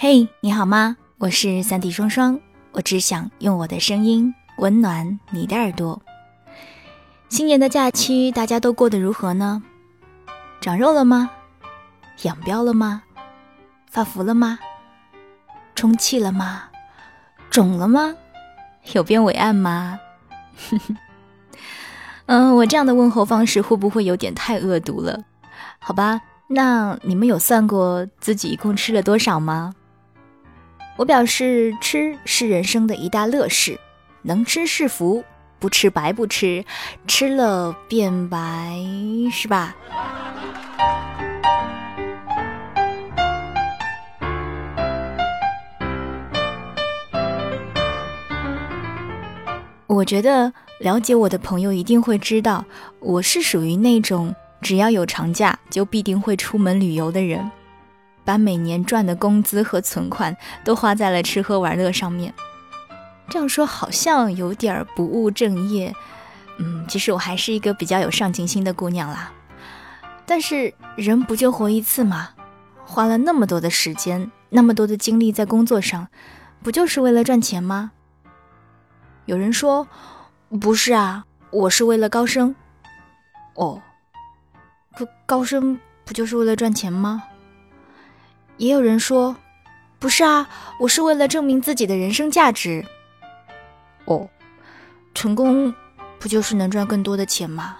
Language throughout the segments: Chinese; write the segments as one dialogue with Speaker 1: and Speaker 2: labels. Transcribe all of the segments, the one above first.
Speaker 1: 嘿，你好吗？我是三 D 双双，我只想用我的声音温暖你的耳朵。新年的假期，大家都过得如何呢？长肉了吗？养膘了吗？发福了吗？充气了吗？肿了吗？有变伟岸吗？嗯，我这样的问候方式会不会有点太恶毒了？好吧，那你们有算过自己一共吃了多少吗？我表示，吃是人生的一大乐事，能吃是福，不吃白不吃，吃了变白，是吧？我觉得了解我的朋友一定会知道，我是属于那种只要有长假就必定会出门旅游的人。把每年赚的工资和存款都花在了吃喝玩乐上面，这样说好像有点不务正业。嗯，其实我还是一个比较有上进心的姑娘啦。但是人不就活一次吗？花了那么多的时间，那么多的精力在工作上，不就是为了赚钱吗？有人说，不是啊，我是为了高升。哦，可高升不就是为了赚钱吗？也有人说，不是啊，我是为了证明自己的人生价值。哦，成功不就是能赚更多的钱吗？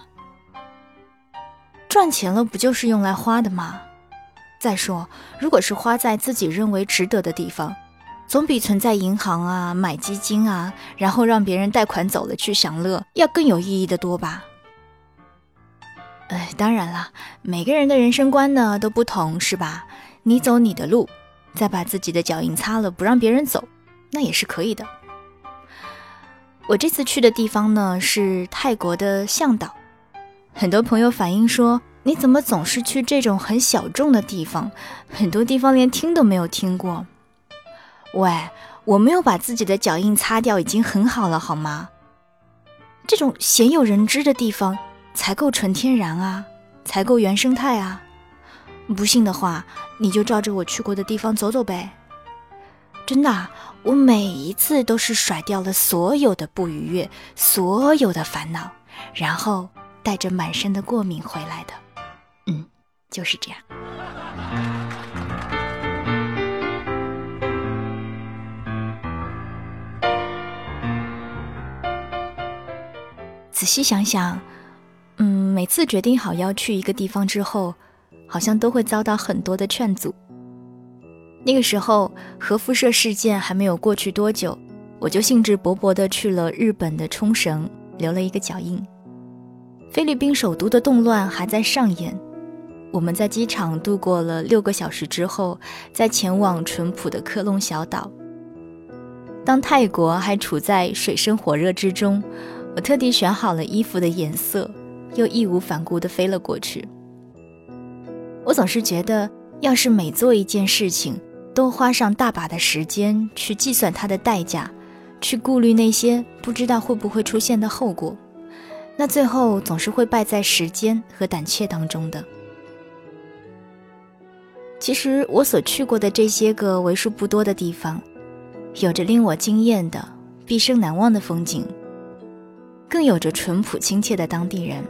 Speaker 1: 赚钱了不就是用来花的吗？再说，如果是花在自己认为值得的地方，总比存在银行啊、买基金啊，然后让别人贷款走了去享乐要更有意义的多吧？哎，当然了，每个人的人生观呢都不同，是吧？你走你的路，再把自己的脚印擦了，不让别人走，那也是可以的。我这次去的地方呢是泰国的向导，很多朋友反映说，你怎么总是去这种很小众的地方，很多地方连听都没有听过。喂，我没有把自己的脚印擦掉，已经很好了，好吗？这种鲜有人知的地方才够纯天然啊，才够原生态啊。不信的话，你就照着我去过的地方走走呗。真的，我每一次都是甩掉了所有的不愉悦，所有的烦恼，然后带着满身的过敏回来的。嗯，就是这样。仔细想想，嗯，每次决定好要去一个地方之后。好像都会遭到很多的劝阻。那个时候，核辐射事件还没有过去多久，我就兴致勃勃地去了日本的冲绳，留了一个脚印。菲律宾首都的动乱还在上演，我们在机场度过了六个小时之后，再前往淳朴的科隆小岛。当泰国还处在水深火热之中，我特地选好了衣服的颜色，又义无反顾地飞了过去。我总是觉得，要是每做一件事情都花上大把的时间去计算它的代价，去顾虑那些不知道会不会出现的后果，那最后总是会败在时间和胆怯当中的。其实我所去过的这些个为数不多的地方，有着令我惊艳的、毕生难忘的风景，更有着淳朴亲切的当地人。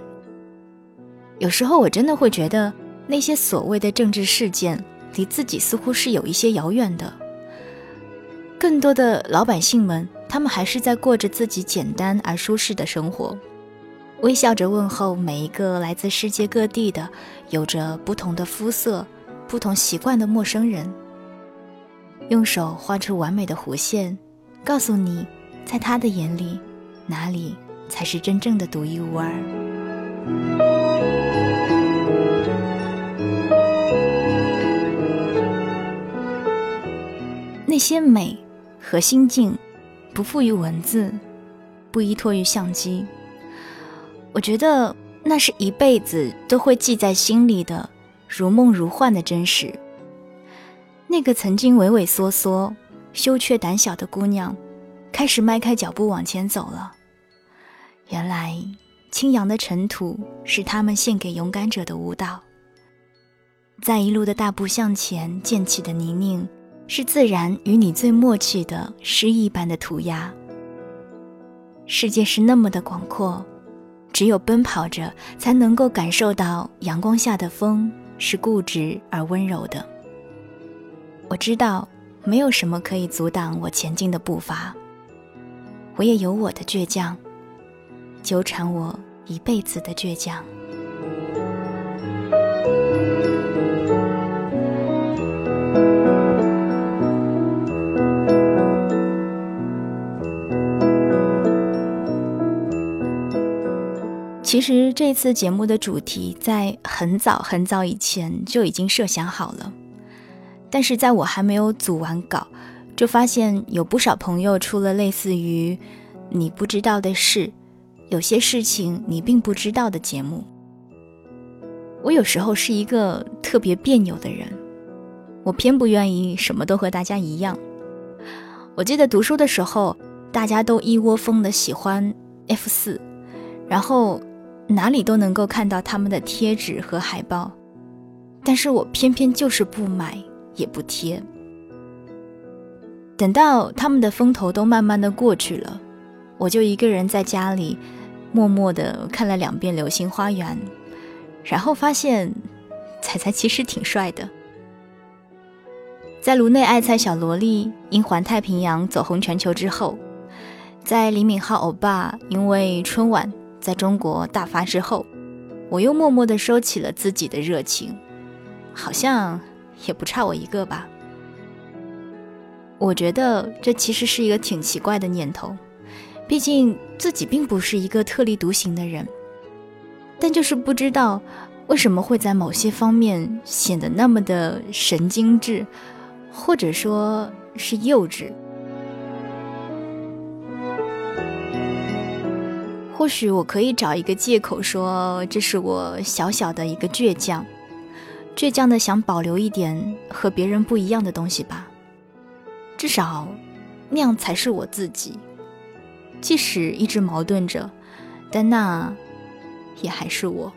Speaker 1: 有时候我真的会觉得。那些所谓的政治事件，离自己似乎是有一些遥远的。更多的老百姓们，他们还是在过着自己简单而舒适的生活，微笑着问候每一个来自世界各地的、有着不同的肤色、不同习惯的陌生人，用手画出完美的弧线，告诉你，在他的眼里，哪里才是真正的独一无二。些美和心境，不付于文字，不依托于相机。我觉得那是一辈子都会记在心里的，如梦如幻的真实。那个曾经畏畏缩缩、羞怯胆小的姑娘，开始迈开脚步往前走了。原来，青扬的尘土是他们献给勇敢者的舞蹈。在一路的大步向前溅起的泥泞。是自然与你最默契的诗意般的涂鸦。世界是那么的广阔，只有奔跑着，才能够感受到阳光下的风是固执而温柔的。我知道，没有什么可以阻挡我前进的步伐。我也有我的倔强，纠缠我一辈子的倔强。其实这次节目的主题在很早很早以前就已经设想好了，但是在我还没有组完稿，就发现有不少朋友出了类似于“你不知道的事，有些事情你并不知道”的节目。我有时候是一个特别别扭的人，我偏不愿意什么都和大家一样。我记得读书的时候，大家都一窝蜂的喜欢 F 四，然后。哪里都能够看到他们的贴纸和海报，但是我偏偏就是不买也不贴。等到他们的风头都慢慢的过去了，我就一个人在家里默默的看了两遍《流星花园》，然后发现彩彩其实挺帅的。在颅内爱菜小萝莉因环太平洋走红全球之后，在李敏镐欧巴因为春晚。在中国大发之后，我又默默地收起了自己的热情，好像也不差我一个吧。我觉得这其实是一个挺奇怪的念头，毕竟自己并不是一个特立独行的人，但就是不知道为什么会在某些方面显得那么的神经质，或者说是幼稚。或许我可以找一个借口说，这是我小小的一个倔强，倔强的想保留一点和别人不一样的东西吧。至少，那样才是我自己。即使一直矛盾着，但那也还是我。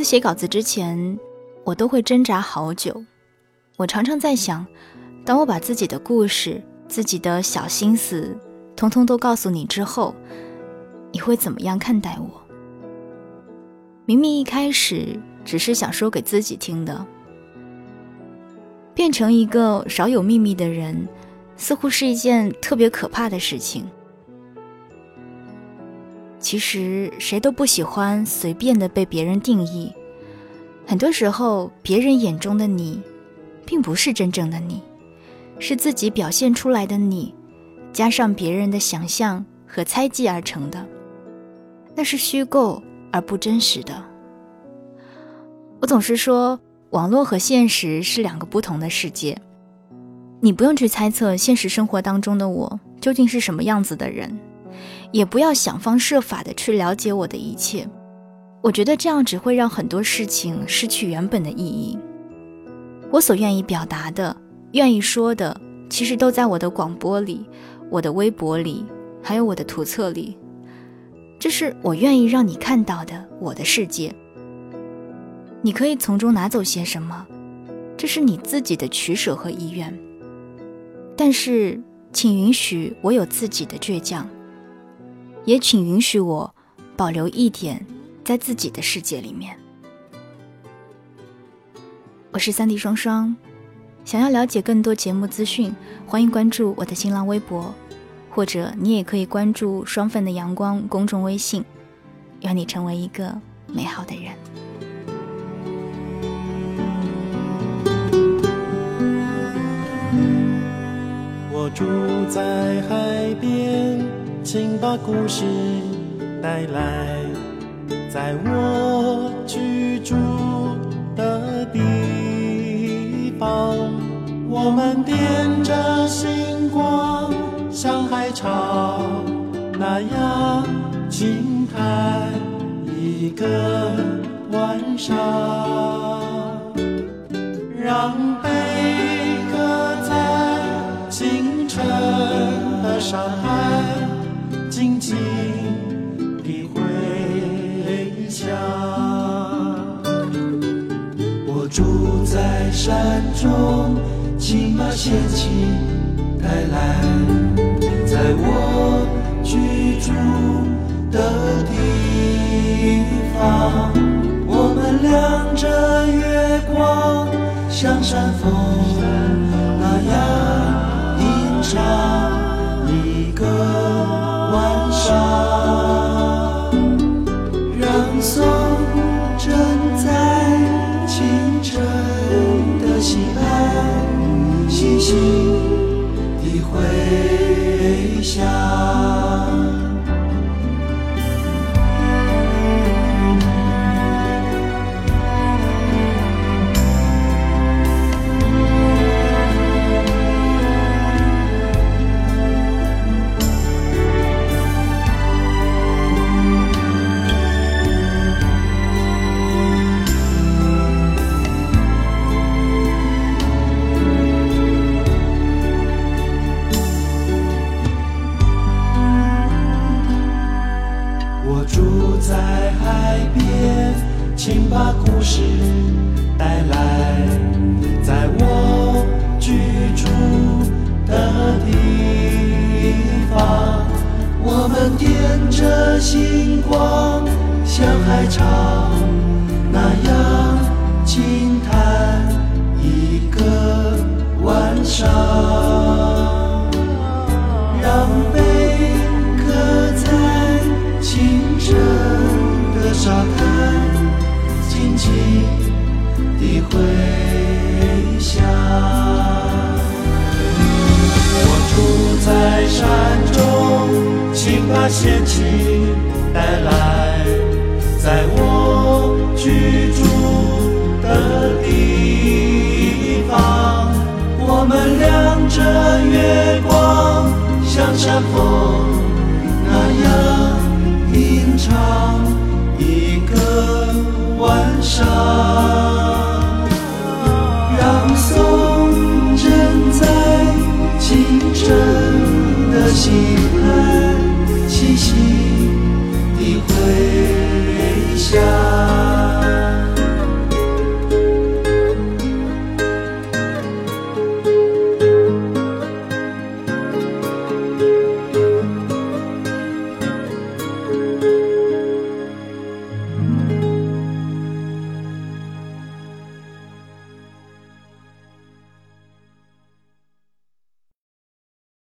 Speaker 1: 次写稿子之前，我都会挣扎好久。我常常在想，当我把自己的故事、自己的小心思，通通都告诉你之后，你会怎么样看待我？明明一开始只是想说给自己听的，变成一个少有秘密的人，似乎是一件特别可怕的事情。其实谁都不喜欢随便的被别人定义，很多时候别人眼中的你，并不是真正的你，是自己表现出来的你，加上别人的想象和猜忌而成的，那是虚构而不真实的。我总是说，网络和现实是两个不同的世界，你不用去猜测现实生活当中的我究竟是什么样子的人。也不要想方设法的去了解我的一切，我觉得这样只会让很多事情失去原本的意义。我所愿意表达的、愿意说的，其实都在我的广播里、我的微博里，还有我的图册里。这是我愿意让你看到的我的世界。你可以从中拿走些什么，这是你自己的取舍和意愿。但是，请允许我有自己的倔强。也请允许我保留一点在自己的世界里面。我是三 D 双双，想要了解更多节目资讯，欢迎关注我的新浪微博，或者你也可以关注“双份的阳光”公众微信。愿你成为一个美好的人。
Speaker 2: 我住在海边。请把故事带来，在我居住的地方，我们点着星光，像海潮那样轻谈一个晚上，让贝壳在。清晨的上海住在山中，请把仙气带来，在我居住的地方，我们亮着月光，像山峰请把故事带来，在我居住的地方，我们点着星光，像海潮那样轻叹一个晚上。让贝壳在清晨的沙滩，静静的回响。我住在山中，请把仙气带来，在我居住的地方，我们亮着月光，像山峰 shine.